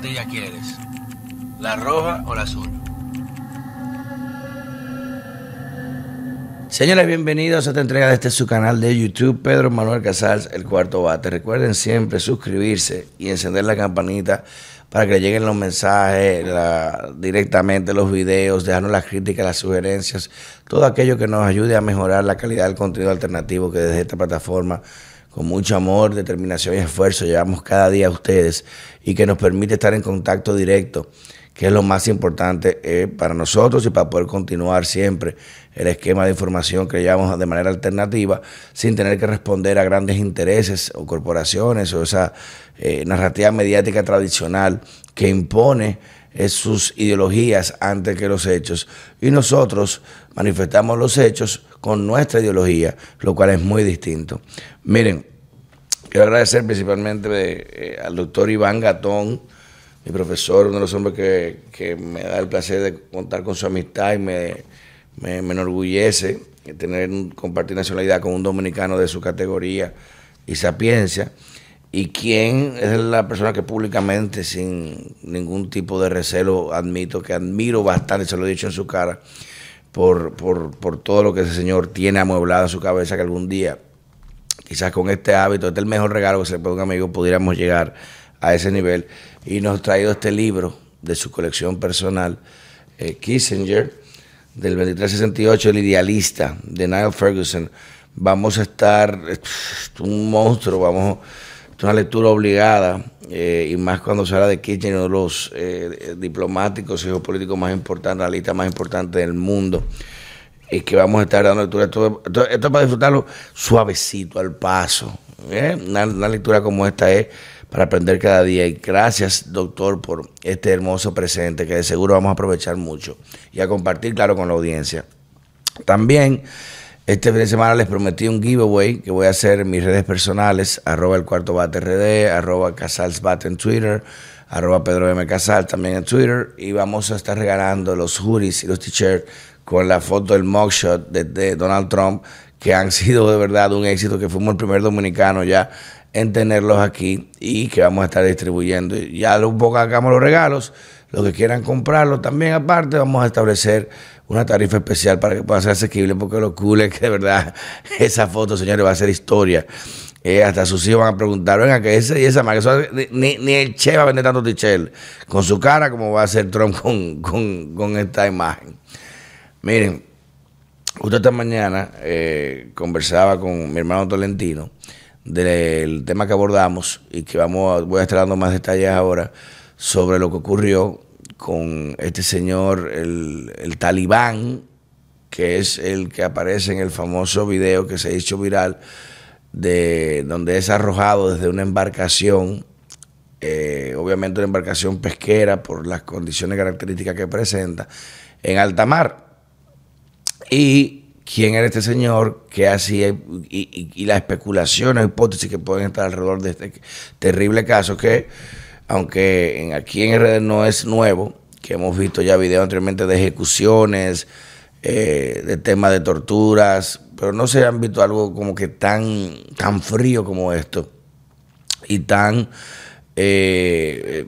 ¿Cuál patilla quieres? ¿La roja o la azul? Señores, bienvenidos a esta entrega de este su canal de YouTube, Pedro Manuel Casals, el cuarto bate. Recuerden siempre suscribirse y encender la campanita para que lleguen los mensajes directamente, los videos, dejarnos las críticas, las sugerencias, todo aquello que nos ayude a mejorar la calidad del contenido alternativo que desde esta plataforma con mucho amor, determinación y esfuerzo llevamos cada día a ustedes y que nos permite estar en contacto directo, que es lo más importante eh, para nosotros y para poder continuar siempre el esquema de información que llevamos de manera alternativa sin tener que responder a grandes intereses o corporaciones o esa eh, narrativa mediática tradicional que impone sus ideologías antes que los hechos. Y nosotros manifestamos los hechos con nuestra ideología, lo cual es muy distinto. Miren, quiero agradecer principalmente eh, al doctor Iván Gatón, mi profesor, uno de los hombres que, me da el placer de contar con su amistad y me, me, enorgullece tener compartir nacionalidad con un dominicano de su categoría y sapiencia y quien es la persona que públicamente, sin ningún tipo de recelo, admito que admiro bastante, se lo he dicho en su cara, por, por, por todo lo que ese señor tiene amueblado en su cabeza, que algún día, quizás con este hábito, este es el mejor regalo que se le puede a un amigo, pudiéramos llegar a ese nivel. Y nos ha traído este libro de su colección personal, eh, Kissinger, del 2368, El Idealista, de Niall Ferguson. Vamos a estar, un monstruo, vamos es una lectura obligada, eh, y más cuando se habla de Kirchner, uno de los eh, diplomáticos y geopolíticos más importantes, la lista más importante del mundo, y que vamos a estar dando lectura. Esto, es para disfrutarlo suavecito, al paso. ¿eh? Una, lectura como esta es para aprender cada día. Y gracias, doctor, por este hermoso presente que de seguro vamos a aprovechar mucho y a compartir, claro, con la audiencia. También este fin de semana les prometí un giveaway que voy a hacer en mis redes personales, arroba el cuarto bate RD, arroba casalsbate en Twitter, arroba Pedro M. Casal también en Twitter, y vamos a estar regalando los hoodies y los t-shirts con la foto del mugshot de, Donald Trump, que han sido de verdad un éxito, que fuimos el primer dominicano ya en tenerlos aquí y que vamos a estar distribuyendo. Ya un poco hagamos los regalos, los que quieran comprarlo también aparte, vamos a establecer una tarifa especial para que pueda ser asequible, porque lo cool es que de verdad esa foto, señores, va a ser historia. Eh, hasta sus hijos van a preguntar, venga, que ese y esa marca, ni, ni, el Che va a vender tanto Tichel con su cara como va a hacer Trump con, esta imagen. Miren, justo esta mañana eh, conversaba con mi hermano Tolentino del tema que abordamos y que vamos voy a estar dando más detalles ahora sobre lo que ocurrió con este señor, el, talibán, que es el que aparece en el famoso video que se ha hecho viral, de donde es arrojado desde una embarcación, eh, obviamente una embarcación pesquera por las condiciones características que presenta, en alta mar. Y quién era este señor, qué hacía y, y, las especulaciones, hipótesis que pueden estar alrededor de este terrible caso que aunque aquí en RD no es nuevo, que hemos visto ya videos anteriormente de ejecuciones, eh, de temas de torturas, pero no se han visto algo como que tan, tan frío como esto y tan eh,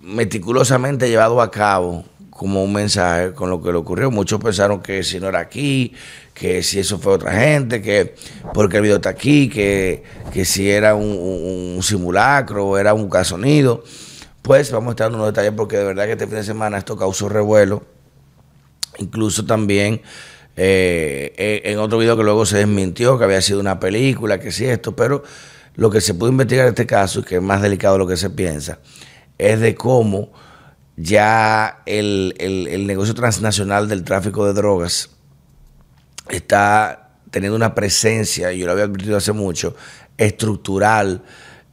meticulosamente llevado a cabo como un mensaje con lo que le ocurrió. Muchos pensaron que si no era aquí, que si eso fue otra gente, que porque el video está aquí, que, si era un, simulacro o era un casonido. Pues vamos a estar dando unos detalles porque de verdad que este fin de semana esto causó revuelo. Incluso también eh, eh, en otro video que luego se desmintió que había sido una película, que sí esto, pero lo que se pudo investigar en este caso, y que es más delicado de lo que se piensa, es de cómo ya el, el, negocio transnacional del tráfico de drogas está teniendo una presencia, yo lo había advertido hace mucho, estructural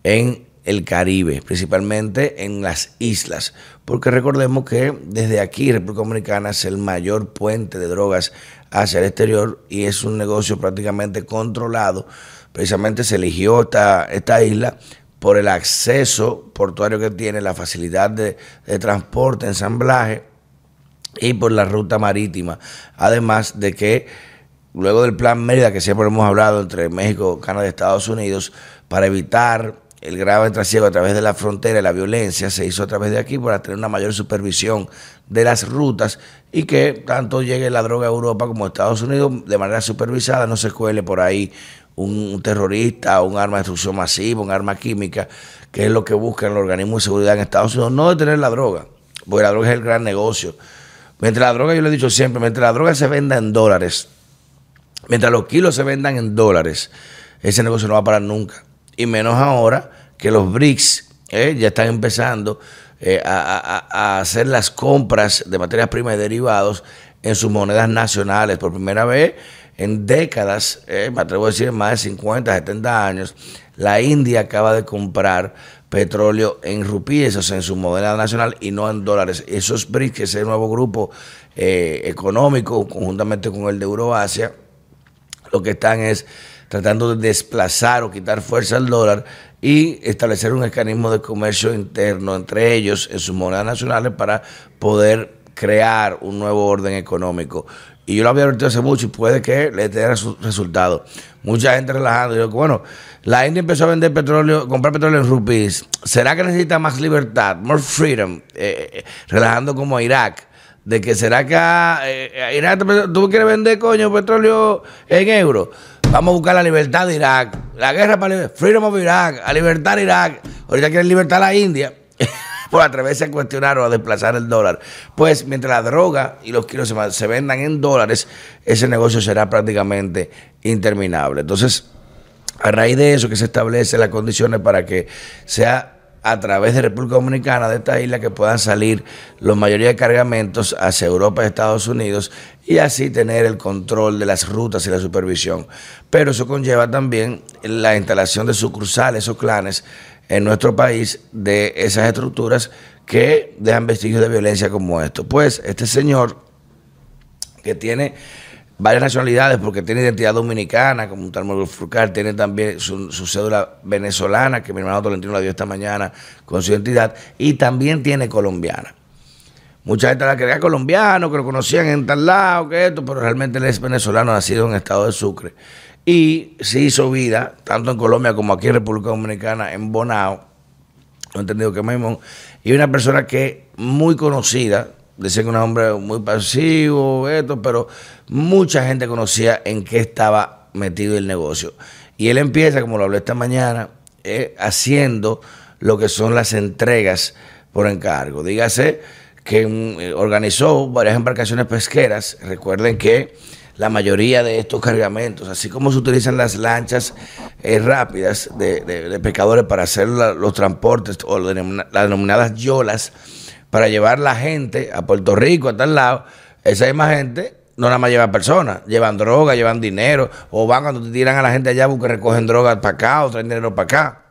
en el Caribe, principalmente en las islas, porque recordemos que desde aquí República Dominicana es el mayor puente de drogas hacia el exterior y es un negocio prácticamente controlado. Precisamente se eligió esta, esta isla por el acceso portuario que tiene, la facilidad de, transporte, ensamblaje y por la ruta marítima. Además de que luego del plan Mérida, que siempre hemos hablado entre México, Canadá y Estados Unidos, para evitar el grave trasiego a través de la frontera y la violencia se hizo a través de aquí para tener una mayor supervisión de las rutas y que tanto llegue la droga a Europa como a Estados Unidos de manera supervisada, no se cuele por ahí un terrorista, un arma de destrucción masiva, un arma química, que es lo que busca el organismo de seguridad en Estados Unidos, no detener la droga, porque la droga es el gran negocio. Mientras la droga, yo lo he dicho siempre, mientras la droga se venda en dólares, mientras los kilos se vendan en dólares, ese negocio no va a parar nunca. Y menos ahora que los BRICS eh, ya están empezando eh, a, hacer las compras de materias primas y derivados en sus monedas nacionales. Por primera vez en décadas, eh, me atrevo a decir más de 50, 70 años, la India acaba de comprar petróleo en rupíes, o sea, en su moneda nacional y no en dólares. Esos BRICS, ese nuevo grupo económico, conjuntamente con el de Euroasia, lo que están es tratando de desplazar o quitar fuerza al dólar y establecer un mecanismo de comercio interno entre ellos en sus monedas nacionales para poder crear un nuevo orden económico. Y yo lo había advertido hace mucho y puede que le dé su resultado. Mucha gente relajando. Yo, bueno, la India empezó a vender petróleo, comprar petróleo en rupees. ¿Será que necesita más libertad, more freedom? Eh, eh, relajando como Irak. De que será que eh, Irak, tú quieres vender, coño, petróleo en euros Vamos a buscar la libertad de Irak. La guerra para Freedom of Irak, a libertar Irak. Ahorita quieren libertar a la India por atreverse a cuestionar o a desplazar el dólar. Pues mientras la droga y los kilos se, vendan en dólares, ese negocio será prácticamente interminable. Entonces, a raíz de eso que se establecen las condiciones para que sea a través de República Dominicana, de esta isla, que puedan salir la mayoría de cargamentos hacia Europa y Estados Unidos y así tener el control de las rutas y la supervisión. Pero eso conlleva también la instalación de sucursales o clanes en nuestro país de esas estructuras que dejan vestigios de violencia como esto. Pues este señor que tiene varias nacionalidades porque tiene identidad dominicana, como un tal Furcar, tiene también su, cédula venezolana, que mi hermano Tolentino la dio esta mañana con su identidad, y también tiene colombiana. Mucha gente la creía colombiano, que lo conocían en tal lado, que esto, pero realmente él es venezolano, nacido en estado de Sucre. Y se hizo vida, tanto en Colombia como aquí en República Dominicana, en Bonao, he entendido que mismo, y una persona que muy conocida, decían que un hombre muy pasivo, esto, pero mucha gente conocía en qué estaba metido el negocio. Y él empieza, como lo hablé esta mañana, eh, haciendo lo que son las entregas por encargo. Dígase que mm, eh, organizó varias embarcaciones pesqueras. Recuerden que la mayoría de estos cargamentos, así como se utilizan las lanchas eh, rápidas de, pescadores para hacer los transportes o las denominadas yolas, para llevar la gente a Puerto Rico, a tal lado, esa misma gente no nada más lleva personas, llevan droga, llevan dinero, o van cuando te tiran a la gente allá porque recogen droga para acá o traen dinero para acá.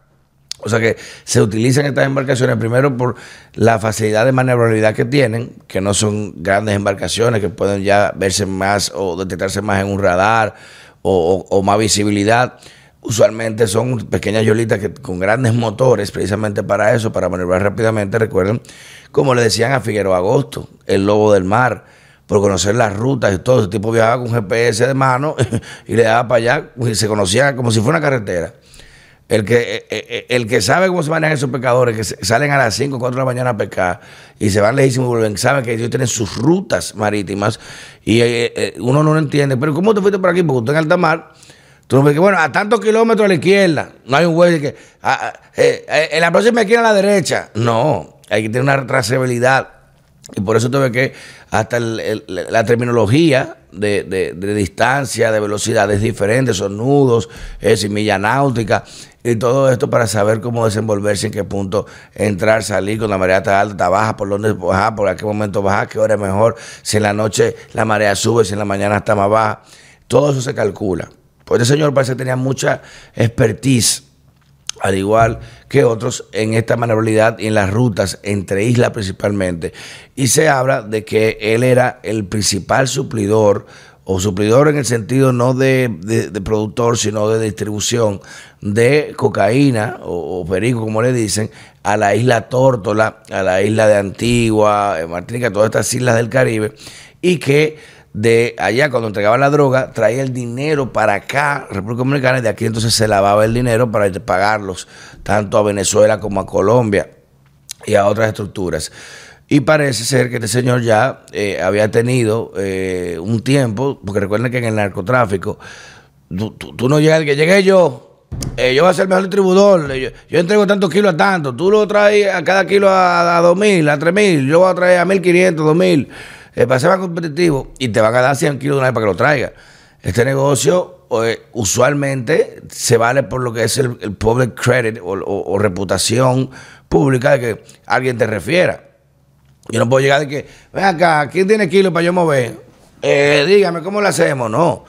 O sea que se utilizan estas embarcaciones primero por la facilidad de maniobrabilidad que tienen, que no son grandes embarcaciones que pueden ya verse más o detectarse más en un radar o, más visibilidad usualmente son pequeñas yolitas que, con grandes motores, precisamente para eso, para maniobrar rápidamente. Recuerden, como le decían a Figueroa Agosto, el lobo del mar, por conocer las rutas y todo. Ese tipo viajaba con GPS de mano y le daba para allá y se conocía como si fuera una carretera. El que, eh, eh, eh, el que sabe cómo se manejan esos pescadores, que salen a las 5 o 4 de la mañana a pescar y se van lejísimos y vuelven, saben que ellos tienen sus rutas marítimas y uno no lo entiende. Pero ¿cómo te fuiste por aquí? Porque usted en alta mar Tú ves que, bueno, a tantos kilómetros a la izquierda, no hay un güey que. en la próxima esquina a la derecha. No, hay que tener una trazabilidad. Y por eso tuve que, hasta la terminología de, distancia, de velocidad es diferente, son nudos, es milla náutica y todo esto para saber cómo desenvolverse, en qué punto entrar, salir, con la marea está alta, está baja, por dónde bajar, por qué momento bajar, qué hora es mejor, si en la noche la marea sube, si en la mañana está más baja. Todo eso se calcula. Pues este señor parece que tenía mucha expertise, al igual que otros, en esta maniobrabilidad y en las rutas entre islas principalmente. Y se habla de que él era el principal suplidor, o suplidor en el sentido no de, productor, sino de distribución de cocaína o, perico, como le dicen, a la isla Tórtola, a la isla de Antigua, Martinica, todas estas islas del Caribe, y que de allá cuando entregaba la droga, traía el dinero para acá, República Dominicana, y de aquí entonces se lavaba el dinero para pagarlos tanto a Venezuela como a Colombia y a otras estructuras. Y parece ser que este señor ya eh, había tenido eh, un tiempo, porque recuerden que en el narcotráfico, tú, no llegas, que llegué yo, eh, yo voy a ser el mejor distribuidor, yo, entrego tantos kilos a tanto, tú lo traes a cada kilo a, a 2.000, a 3.000, yo voy a traer a 1.500, 2.000 eh, para ser más competitivo y te van a dar 100 kilos de una vez para que lo traiga. Este negocio usualmente se vale por lo que es el, public credit o, reputación pública de que alguien te refiera. Yo no puedo llegar de que, ven acá, ¿quién tiene kilos para yo mover? Eh, dígame, ¿cómo lo hacemos? No.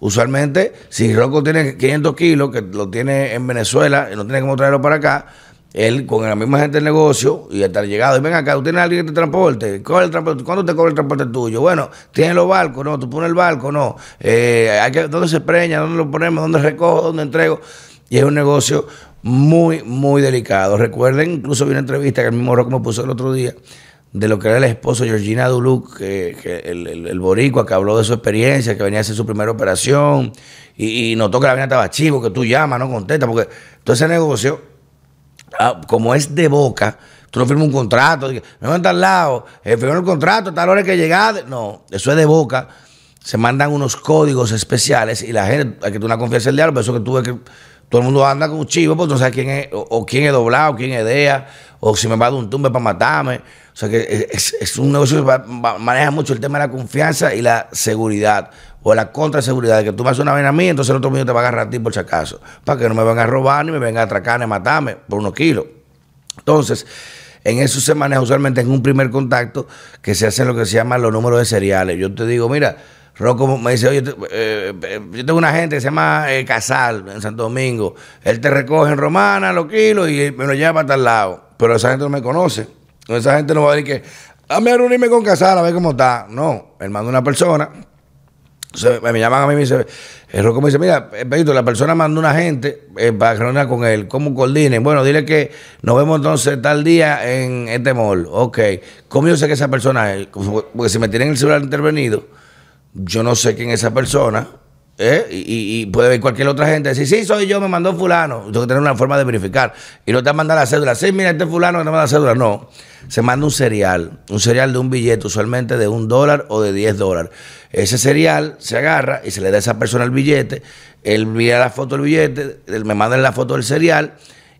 Usualmente, si Rocco tiene 500 kilos, que lo tiene en Venezuela y no tiene cómo traerlo para acá, él con la misma gente del negocio y estar llegado, y ven acá, ¿tú tienes alguien que te transporte? ¿Cuál el transporte? ¿Cuándo te cobra el transporte tuyo? Bueno, ¿tienes los barcos? No, tú pones el barco, no. Eh, hay que, ¿Dónde se preña? ¿Dónde lo ponemos? ¿Dónde recojo? ¿Dónde entrego? Y es un negocio muy, muy delicado. Recuerden, incluso vi una entrevista que el mismo Rock me puso el otro día, de lo que era el esposo Georgina Duluc, que, el, el, boricua, que habló de su experiencia, que venía a hacer su primera operación, y, y notó que la venía estaba chivo, que tú llamas, no contesta, porque todo ese negocio Ah, como es de boca, tú no firmas un contrato, me van a al lado, eh, firmar el contrato, tal hora que llegar. No, eso es de boca. Se mandan unos códigos especiales y la gente, hay que tener una confianza en el diablo, por eso que tú ves que todo el mundo anda con un chivo, pues no sabes quién es, o, quién es doblado, quién es DEA, o si me va a dar un tumbe para matarme. O sea que es, un negocio que maneja mucho el tema de la confianza y la seguridad, o la contraseguridad, de que tú me haces una vena a mí, entonces el otro mío te va a agarrar a ti por si acaso, para que no me vengan a robar ni me vengan a atracar ni a matarme por unos kilos. Entonces, en eso se maneja usualmente en un primer contacto que se hacen lo que se llaman los números de seriales. Yo te digo, mira, Rocco me dice, oye, eh, eh, yo tengo una gente que se llama eh, Casal en Santo Domingo. Él te recoge en Romana los kilos y me lo lleva para tal lado. Pero esa gente no me conoce. Esa gente no va a decir que, dame a reunirme con Casal a ver cómo está. No, él manda una persona. me llaman a mí y me dice, el Rocco me dice, mira, Pedito, la persona manda una gente para reunir con él. ¿Cómo coordinen? Bueno, dile que nos vemos entonces tal día en este mall. Ok. ¿Cómo yo sé que esa persona es? Porque si me tienen el celular intervenido yo no sé quién es esa persona, ¿eh? y, puede ver cualquier otra gente decir, sí, soy yo, me mandó fulano. Tengo que tener una forma de verificar. Y no te manda la cédula, sí, mira, este fulano que te manda la cédula. No, se manda un serial, un serial de un billete, usualmente de un dólar o de 10 dólares. Ese serial se agarra y se le da a esa persona el billete, él mira la foto del billete, me manda la foto del serial,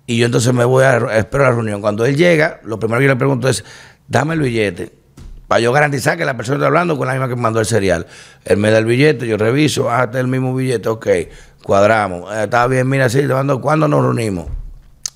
y yo entonces me voy a, esperar la reunión. Cuando él llega, lo primero que yo le pregunto es, dame el billete para yo garantizar que la persona está hablando con la misma que me mandó el serial. Él me da el billete, yo reviso, ah, está el mismo billete, ok, cuadramos. Eh, está bien, mira, sí, ¿cuándo nos reunimos?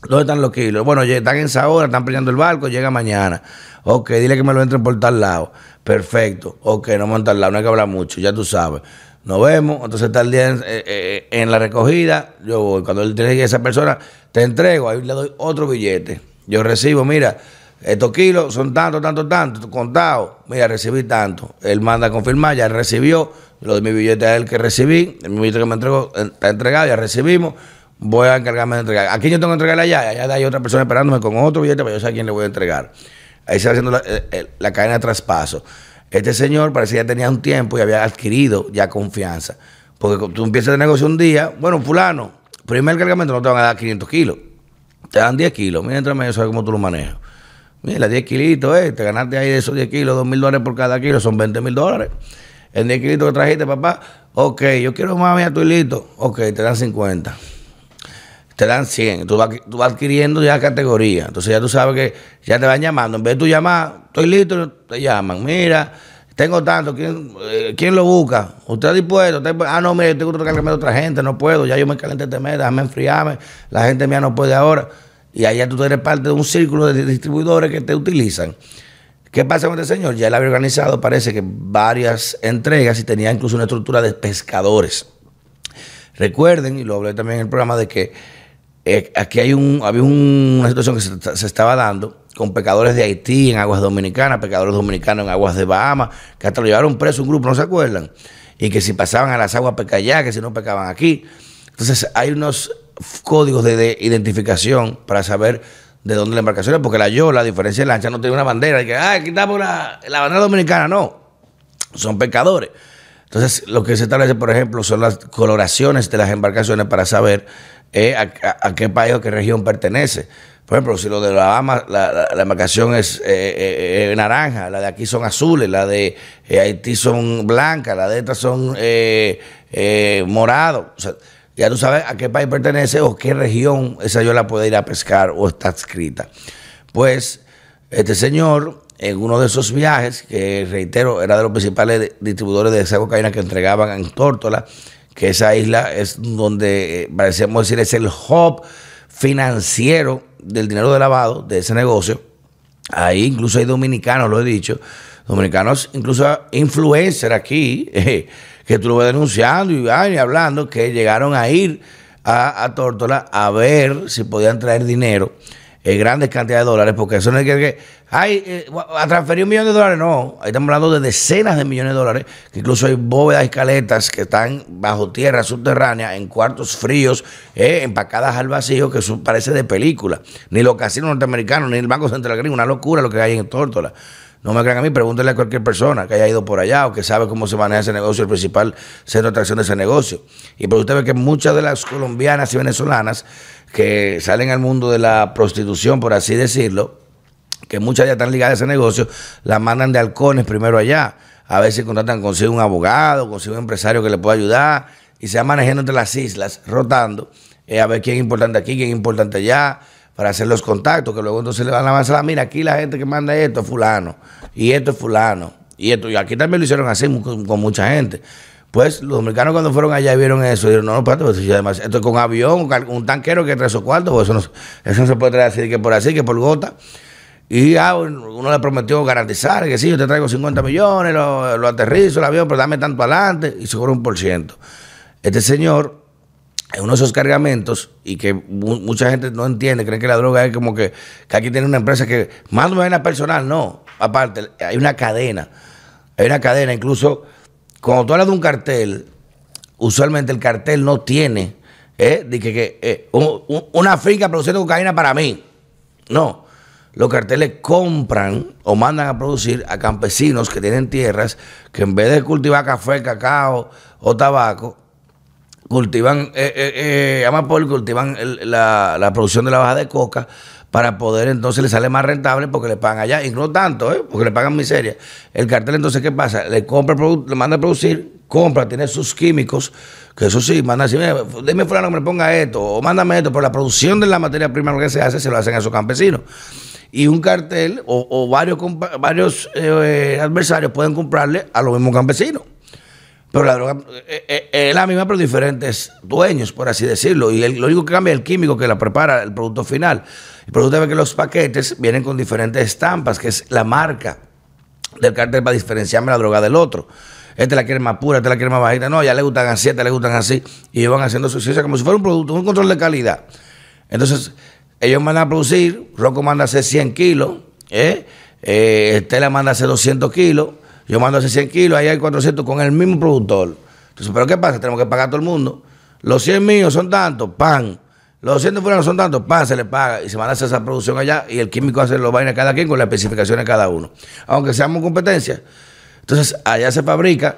¿Dónde están los kilos? Bueno, están en esa hora, están peleando el barco, llega mañana. Ok, dile que me lo entren por tal lado. Perfecto. Ok, no a tal lado, no hay que hablar mucho, ya tú sabes. Nos vemos, entonces el día en, eh, eh, en la recogida, yo voy. Cuando él tiene esa persona, te entrego, ahí le doy otro billete. Yo recibo, mira, estos kilos son tanto, tanto, tanto, contado. Mira, recibí tanto. Él manda a confirmar, ya recibió. Lo de mi billete a él que recibí. El billete que me entregó está entregado, ya recibimos. Voy a encargarme de entregar. Aquí yo tengo que entregarle allá. Allá hay otra persona esperándome con otro billete para yo saber a quién le voy a entregar. Ahí se va haciendo la, eh, eh, cadena de traspaso. Este señor parecía que ya tenía un tiempo y había adquirido ya confianza. Porque tú empiezas el negocio un día, bueno, fulano, primer cargamento no te van a dar 500 kilos, te dan 10 kilos. Mira, entre medio, sabes cómo tú lo manejas. Mira, 10 kilitos, eh, te ganaste ahí de esos 10 kilos, 2 mil dólares por cada kilo, son 20 mil dólares. En 10 kilitos que trajiste, papá, ok, yo quiero más, mira, tu hilito, ok, te dan 50. Te dan 100, tú vas, tú vas adquiriendo ya categoría. Entonces ya tú sabes que ya te van llamando. En vez de tú llamar, estoy listo, te llaman. Mira, tengo tanto, ¿quién, eh, ¿quién lo busca? ¿Usted está dispuesto? Ah, no, mire, tengo que cargarme de otra gente, no puedo, ya yo me calenté este mes, déjame enfriarme, la gente mía no puede ahora y allá tú eres parte de un círculo de distribuidores que te utilizan. ¿Qué pasa con este señor? Ya él había organizado, parece que varias entregas y tenía incluso una estructura de pescadores. Recuerden, y lo hablé también en el programa, de que eh, aquí hay un, había una situación que se, estaba dando con pecadores de Haití en aguas dominicanas, pecadores dominicanos en aguas de Bahamas, que hasta lo llevaron preso un grupo, ¿no se acuerdan? Y que si pasaban a las aguas peca allá, que si no pecaban aquí. Entonces hay unos códigos de, identificación para saber de dónde la embarcación es, porque la Yola, a diferencia de la lancha, no tiene una bandera. Y que, ah, aquí estamos la, la bandera dominicana. No, son pescadores. Entonces, lo que se establece, por ejemplo, son las coloraciones de las embarcaciones para saber eh, a, qué país o qué región pertenece. Por ejemplo, si lo de la Bahamas, la, embarcación es eh, eh, naranja, la de aquí son azules, la de Haití son blancas, la de estas son morados. O sea, ya tú sabes a qué país pertenece o qué región esa yo la puedo ir a pescar o está escrita. Pues este señor, en uno de esos viajes, que reitero, era de los principales distribuidores de esa cocaína que entregaban en Tórtola, que esa isla es donde, eh, parecemos decir, es el hub financiero del dinero de lavado de ese negocio. Ahí incluso hay dominicanos, lo he dicho, dominicanos, incluso influencers aquí, eh, que estuve denunciando y, y, hablando, que llegaron a ir a, Tórtola a ver si podían traer dinero en grandes cantidades de dólares, porque eso no es que, que hay, eh, a transferir un millón de dólares, no, ahí estamos hablando de decenas de millones de dólares, que incluso hay bóvedas y escaletas que están bajo tierra subterránea, en cuartos fríos, eh, empacadas al vacío, que eso parece de película. Ni los casinos norteamericanos, ni el Banco Central Gringo, una locura lo que hay en Tórtola. No me crean a mí, pregúntenle a cualquier persona que haya ido por allá o que sabe cómo se maneja ese negocio, el principal centro de atracción de ese negocio. Y por usted ve que muchas de las colombianas y venezolanas que salen al mundo de la prostitución, por así decirlo, que muchas ya están ligadas a ese negocio, las mandan de halcones primero allá. A si contratan, consigo un abogado, consigo un empresario que le pueda ayudar y se van manejando entre las islas, rotando, eh, a ver quién es importante aquí, quién es importante allá para hacer los contactos, que luego entonces le van a avanzar, mira, aquí la gente que manda esto es fulano, y esto es fulano, y esto, y aquí también lo hicieron así con, mucha gente. Pues los americanos cuando fueron allá y vieron eso, dijeron, no, no, espérate, pues, además, esto es con avión, un tanquero que tres o cuatro, pues eso no, eso se puede traer así que por así, que por gota. Y ah, uno le prometió garantizar que sí, yo te traigo 50 millones, lo, lo aterrizo el avión, pero dame tanto adelante, y se un por ciento. Este señor en uno de esos cargamentos y que mucha gente no entiende, creen que la droga es como que, aquí tiene una empresa que más una personal, no. Aparte, hay una cadena. Hay una cadena, incluso cuando tú hablas de un cartel, usualmente el cartel no tiene ¿eh? que, eh, una finca produciendo cocaína para mí. No. Los carteles compran o mandan a producir a campesinos que tienen tierras que en vez de cultivar café, cacao o tabaco, cultivan, eh, eh, eh cultivan la, la, producción de la baja de coca para poder entonces le sale más rentable porque le pagan allá, y no tanto, ¿eh? porque le pagan miseria. El cartel entonces, ¿qué pasa? Le compra, le manda a producir, compra, tiene sus químicos, que eso sí, manda así, dime fulano que me ponga esto, o mándame esto, pero la producción de la materia prima que se hace, se lo hacen a esos campesinos. Y un cartel o, varios, varios eh, adversarios pueden comprarle a los mismos campesinos. Pero la droga eh, eh, es la misma, pero diferentes dueños, por así decirlo. Y lo único que cambia es el químico que la prepara, el producto final. El producto ve que los paquetes vienen con diferentes estampas, que es la marca del cartel para diferenciarme la droga del otro. Este la quiere más pura, este la quiere más bajita. No, ya le gustan así, este le gustan así. Y ellos van haciendo su ciencia como si fuera un producto, un control de calidad. Entonces, ellos mandan a producir, Rocco manda a hacer 100 kilos, ¿eh? eh manda a hacer 200 kilos yo mando hace 100 kilos, ahí hay 400 con el mismo productor. Entonces, ¿pero qué pasa? Tenemos que pagar a todo el mundo. Los 100 míos son tantos, pan. Los 200 fuera son tantos, pan, se le paga y se van a esa producción allá y el químico hace los vainas cada quien con las especificaciones de cada uno. Aunque seamos competencia. Entonces, allá se fabrica,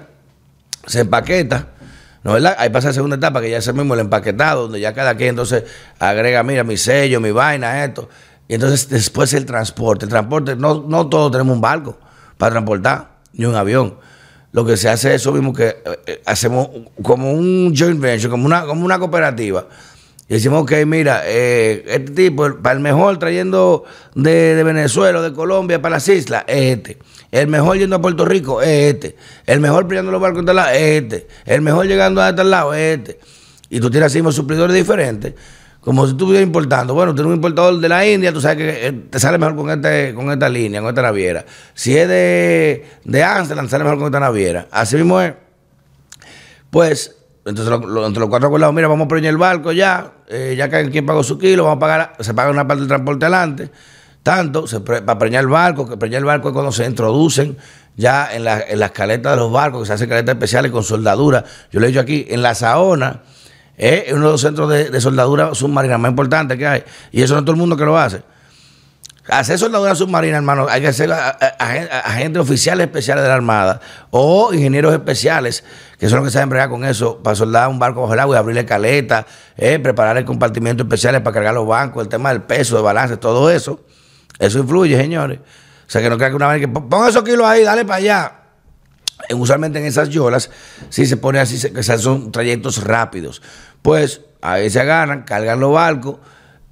se empaqueta, ¿no es verdad? Ahí pasa la segunda etapa, que ya es el mismo el empaquetado, donde ya cada quien entonces agrega, mira, mi sello, mi vaina, esto. Y entonces después el transporte. El transporte, no, no todos tenemos un barco para transportar ni un avión. Lo que se hace es eso mismo que eh, eh, hacemos como un joint venture, como una, como una cooperativa. Y decimos, ok, mira, eh, este tipo, para el mejor trayendo de, Venezuela o de Colombia para las islas, es este. El mejor yendo a Puerto Rico es este. El mejor pillando los barcos de la es este. El mejor llegando a este lado es este. Y tú tienes así suplidores diferentes como si tú estuvieras importando. Bueno, tú eres un importador de la India, tú sabes que eh, te sale mejor con, este, con esta línea, con esta naviera. Si es de, de Amsterdam, sale mejor con esta naviera. Así mismo es. Pues, entonces entre los cuatro acordados, mira, vamos a preñar el barco ya, eh, ya que quien pagó su kilo, vamos a pagar, se paga una parte del transporte adelante. Tanto, para preñar el barco, que preñar el barco es cuando se introducen ya en, la, en las caletas de los barcos, que se hacen caletas especiales con soldadura. Yo le he dicho aquí, en la Saona es uno de los centros de, soldadura submarina más importantes que hay. Y eso no es todo el mundo que lo hace. hacer soldadura submarina, hermano, hay que ser agentes oficiales especiales de la Armada o ingenieros especiales, que son los que saben bregar con eso, para soldar un barco bajo el agua y abrirle caleta, eh, preparar el compartimiento especiales para cargar los bancos, el tema del peso, de balance, todo eso. Eso influye, señores. O sea, que no crean que una vez que ponga esos kilos ahí, dale para allá. Usualmente en esas yolas, si se pone así, son trayectos rápidos. Pues ahí se agarran, cargan los barcos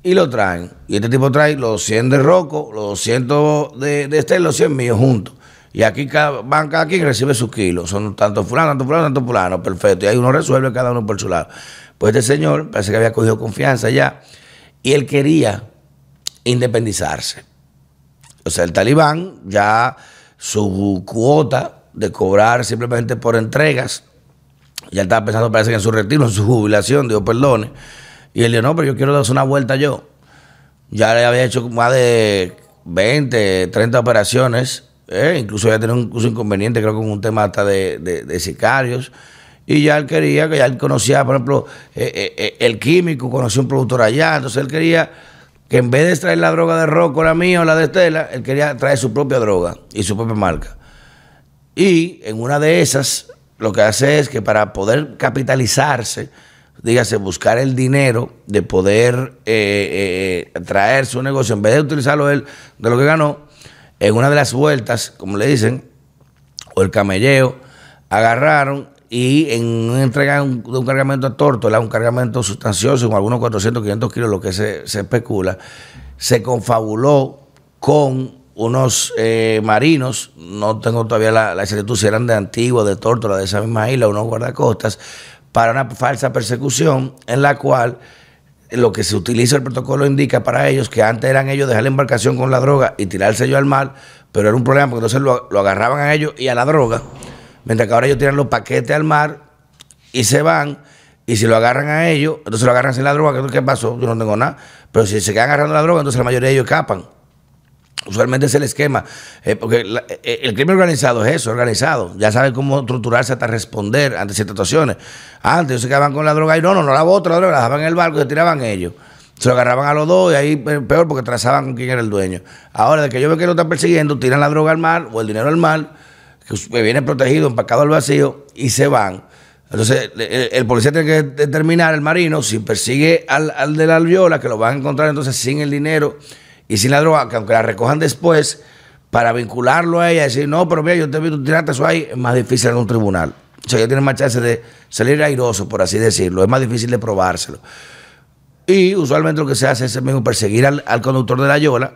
y lo traen. Y este tipo trae los 100 de Rocco, los 200 de, de este, los 100 míos juntos. Y aquí cada, van cada quien recibe sus kilos. Son tanto fulano, tanto fulano, tanto fulano. Perfecto. Y ahí uno resuelve cada uno por su lado. Pues este señor parece que había cogido confianza ya. Y él quería independizarse. O sea, el talibán ya su cuota de cobrar simplemente por entregas, ya estaba pensando, parece que en su retiro, en su jubilación, Dios perdone y él dijo, no, pero yo quiero dar una vuelta yo. Ya le había hecho más de 20, 30 operaciones. Eh, incluso ya tenía un, inconveniente, creo, con un tema hasta de, sicarios. Y ya él quería, que ya él conocía, por ejemplo, eh, eh, el químico, conocía un productor allá. Entonces él quería que en vez de traer la droga de Rocco, la mía o la de Estela, él quería traer su propia droga y su propia marca. Y en una de esas, lo que hace es que para poder capitalizarse, dígase, buscar el dinero de poder eh, eh, traer su negocio, en vez de utilizarlo él de lo que ganó, en una de las vueltas, como le dicen, o el camelleo, agarraron y en una entrega de un, cargamento a Tórtola, un cargamento sustancioso, con algunos 400, 500 kilos, lo que se, especula, se confabuló con unos eh, marinos, no tengo todavía la, la exactitud si eran de Antigua, de Tórtola, de esa misma isla, unos guardacostas, para una falsa persecución en la cual lo que se utiliza el protocolo indica para ellos que antes eran ellos dejar la embarcación con la droga y tirarse ellos al mar, pero era un problema porque entonces lo, agarraban a ellos y a la droga, mientras que ahora ellos tiran los paquetes al mar y se van. Y si lo agarran a ellos, entonces lo agarran sin la droga, ¿qué pasó? Yo no tengo nada. Pero si se quedan agarrando la droga, entonces la mayoría de ellos escapan. Usualmente es el esquema, eh, porque eh, el crimen organizado es eso, organizado. Ya sabe cómo estructurarse hasta responder ante ciertas situaciones. Antes se quedaban con la droga y no, no, no la otra, droga, la dejaban en el barco y se tiraban ellos. Se lo agarraban a los dos y ahí peor porque trazaban con quién era el dueño. Ahora, de que yo veo que lo están persiguiendo, tiran la droga al mar o el dinero al mar, que viene protegido, empacado al vacío y se van. Entonces, el, policía tiene que determinar, el marino, si persigue al, al de la alviola, que lo van a encontrar entonces sin el dinero y sin la droga, que aunque la recojan después, para vincularlo a ella y decir, no, pero mira, yo te vi, tú tiraste eso ahí, es más difícil en un tribunal. O sea, ya tiene más chance de salir airoso, por así decirlo. Es más difícil de probárselo. Y usualmente lo que se hace es mismo perseguir al, conductor de la yola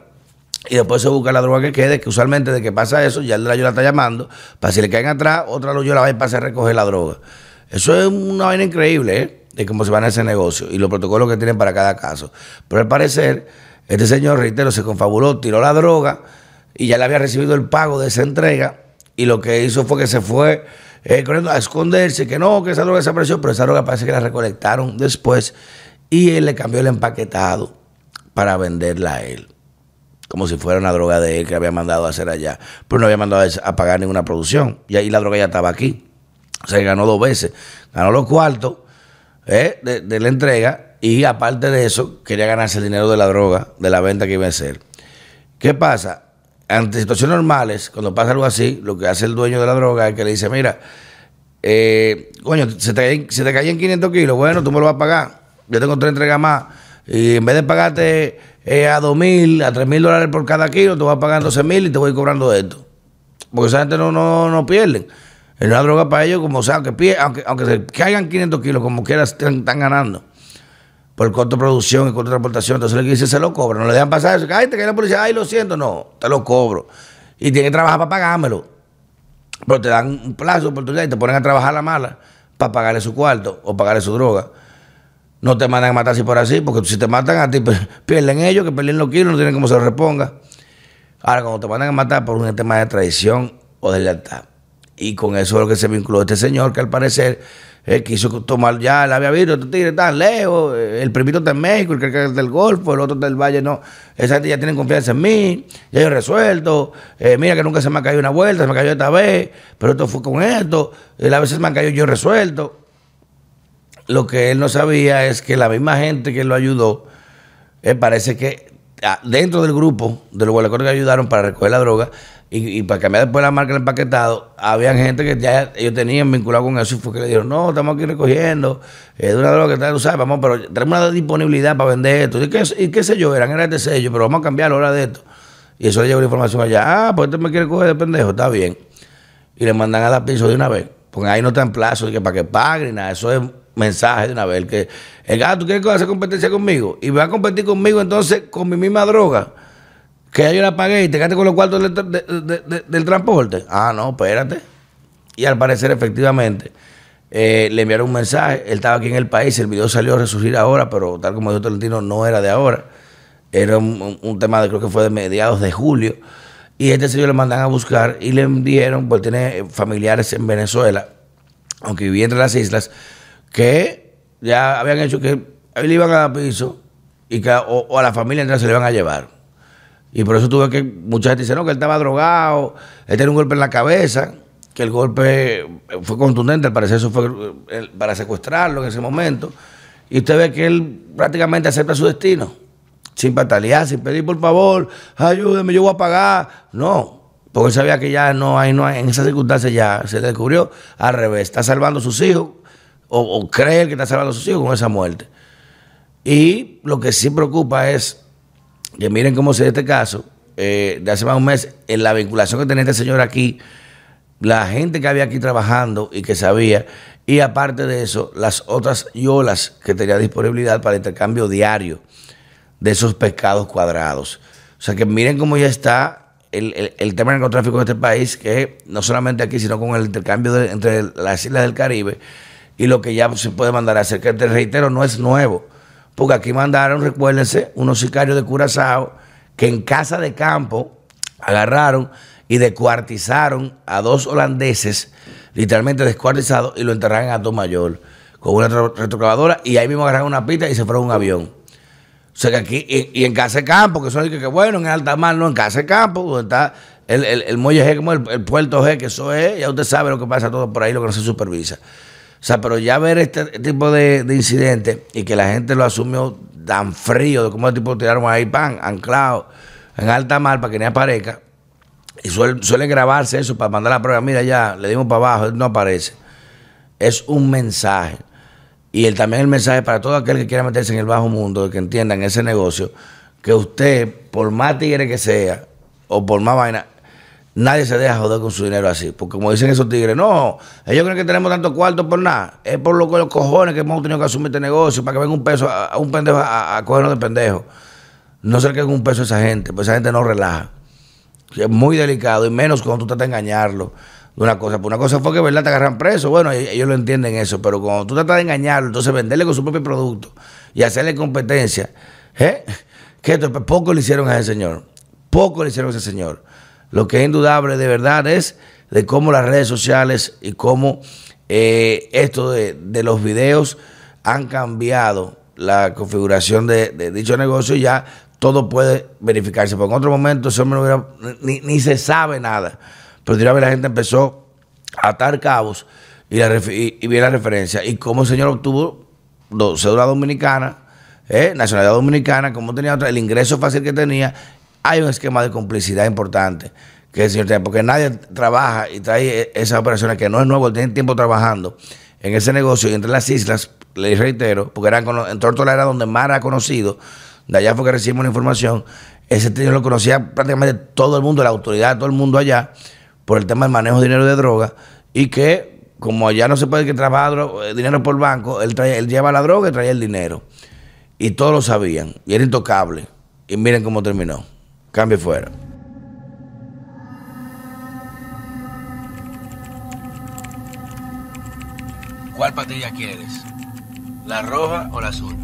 y después se busca la droga que quede, que usualmente de que pasa eso, ya el de la yola está llamando, para si le caen atrás, otra la yola va y pasa a recoger la droga. Eso es una vaina increíble, ¿eh? De cómo se van a ese negocio y los protocolos que tienen para cada caso. Pero al parecer este señor, reitero, se confabuló, tiró la droga y ya le había recibido el pago de esa entrega y lo que hizo fue que se fue eh, a esconderse, que no, que esa droga desapareció, pero esa droga parece que la recolectaron después y él le cambió el empaquetado para venderla a él. Como si fuera una droga de él que había mandado a hacer allá. Pero no había mandado a pagar ninguna producción. Y ahí la droga ya estaba aquí. O sea, ganó dos veces. Ganó los cuartos eh, de la entrega y aparte de eso, quería ganarse el dinero de la droga, de la venta que iba a hacer. ¿Qué pasa? Ante situaciones normales, cuando pasa algo así, lo que hace el dueño de la droga es que le dice, mira, eh, coño, se te, se te caen 500 kilos, bueno, tú me lo vas a pagar. Yo tengo tres entregas más. Y en vez de pagarte eh, a 2 mil, a 3 mil dólares por cada kilo, te vas a pagar 12 mil y te voy cobrando esto. Porque esa gente no, no, no pierden. Es una droga para ellos, como sea, aunque, aunque, aunque se caigan 500 kilos, como quieras, están ganando por costo de producción y costo de transportación. Entonces le dice, se lo cobra. No le dejan pasar eso. Ay, te cae la policía. Ay, lo siento. No, te lo cobro. Y tiene que trabajar para pagármelo. Pero te dan un plazo, oportunidad y te ponen a trabajar la mala para pagarle su cuarto o pagarle su droga. No te mandan a matar así por así, porque si te matan a ti, pues, pierden ellos, que pierden los kilos, no tienen cómo se lo reponga. Ahora, cuando te mandan a matar por un tema de traición o de lealtad. Y con eso es lo que se vinculó este señor, que al parecer eh, quiso tomar, ya la había visto, estos tigres tan lejos, eh, el primito está en México, el que del Golfo, el otro del Valle, no, esa gente ya tienen confianza en mí, ya yo resuelto, eh, mira que nunca se me ha caído una vuelta, se me cayó esta vez, pero esto fue con esto, a veces me han caído yo resuelto. Lo que él no sabía es que la misma gente que lo ayudó, parece que dentro del grupo de los guardacortes que ayudaron para recoger la droga y, para cambiar después la marca del empaquetado, había gente que ya ellos tenían vinculado con eso y fue que le dijeron, no, estamos aquí recogiendo, es una droga que está, tú sabes, vamos, pero tenemos una disponibilidad para vender esto. ¿Y qué, y sé yo? Eran era este sello, pero vamos a cambiar la hora de esto. Y eso le llegó la información allá, ah, pues este me quiere coger de pendejo, está bien. Y le mandan a la piso de una vez, porque ahí no está en plazo que para que paguen nada, eso es mensaje de una vez. Que, el gato, ¿tú quieres hacer competencia conmigo? Y va a competir conmigo entonces con mi misma droga que ya yo la pagué y te quedaste con los cuartos del, transporte. Ah, no, espérate. Y al parecer, efectivamente, eh, le enviaron un mensaje. Él estaba aquí en el país, el video salió a resurgir ahora, pero tal como dijo Tolentino, no era de ahora. Era un, tema de creo que fue de mediados de julio. Y este señor le mandan a buscar y le dijeron, pues tiene familiares en Venezuela, aunque vivía entre las islas, que ya habían hecho que él le iban a dar piso y que o, a la familia entera se le iban a llevar. Y por eso tuve que, mucha gente dice, no, que él estaba drogado, él tenía un golpe en la cabeza, que el golpe fue contundente, al parecer eso fue eh, para secuestrarlo en ese momento. Y usted ve que él prácticamente acepta su destino, sin patalear, sin pedir por favor, ayúdeme, yo voy a pagar. No, porque él sabía que ya no hay, no en esas circunstancias ya se descubrió al revés, está salvando a sus hijos, o, o cree que está salvando a sus hijos con esa muerte. Y lo que sí preocupa es que miren cómo se este caso, eh, de hace más de un mes, en la vinculación que tenía este señor aquí, la gente que había aquí trabajando y que sabía, y aparte de eso, las otras yolas que tenía disponibilidad para intercambio diario de esos pescados cuadrados. O sea que miren cómo ya está el, el, tema del narcotráfico en este país, que no solamente aquí, sino con el intercambio entre las islas del Caribe y lo que ya se puede mandar a hacer, que te reitero, no es nuevo. Porque aquí mandaron, recuérdense, unos sicarios de Curazao que en casa de campo agarraron y descuartizaron a dos holandeses, literalmente descuartizados, y lo enterraron a Mayor con una retrocavadora y ahí mismo agarraron una pista y se fueron a un avión. O sea que aquí, y, en casa de campo, que son que, que bueno, en alta mar, no, en casa de campo, donde está el, el, muelle G, como el, el, puerto G, que eso es, ya usted sabe lo que pasa todo por ahí, lo que no se supervisa. Sea, pero ya ver este tipo de, incidentes y que la gente lo asumió tan frío, de cómo el tipo tiraron ahí pan, anclado en alta mar para que ni aparezca. Y suele, grabarse eso para mandar la prueba. Mira, ya le dimos para abajo, no aparece. Es un mensaje. Y el, también el mensaje para todo aquel que quiera meterse en el bajo mundo, que entiendan ese negocio, que usted, por más tigre que sea, o por más vaina, Nadie se deja joder con su dinero así. Porque como dicen esos tigres, no, ellos creen que tenemos tanto cuarto por nada. Es por lo que los cojones que hemos tenido que asumir este negocio para que venga un peso a, un pendejo a, cogernos de pendejo. No se le un peso a esa gente, pues esa gente no relaja. Es muy delicado y menos cuando tú tratas de engañarlo de una cosa. Pues una cosa fue que verdad te agarran preso, bueno, ellos lo entienden eso, pero cuando tú tratas de engañarlo, entonces venderle con su propio producto y hacerle competencia, ¿eh? Que esto, poco le hicieron a ese señor. Poco le hicieron a ese señor. Lo que es indudable de verdad es de cómo las redes sociales y cómo eh, esto de, los videos han cambiado la configuración de, dicho negocio y ya todo puede verificarse. Porque en otro momento eso no ni, se sabe nada. Pero de la gente empezó a atar cabos y, la, y, la referencia. Y cómo el señor obtuvo cédula dominicana, eh, nacionalidad dominicana, cómo tenía el ingreso fácil que tenía hay un esquema de complicidad importante que el señor porque nadie trabaja y trae esas operaciones que no es nuevo, tiene tiempo trabajando en ese negocio y entre las islas, le reitero, porque eran en Tortola era donde más era conocido, de allá fue que recibimos la información, ese señor lo conocía prácticamente todo el mundo, la autoridad, todo el mundo allá, por el tema del manejo de dinero de droga, y que como allá no se puede que trabajar eh, dinero por banco, él, trae, él lleva la droga y traía el dinero. Y todos lo sabían, y era intocable. Y miren cómo terminó. Cambio fuera. ¿Cuál patilla quieres? ¿La roja o la azul?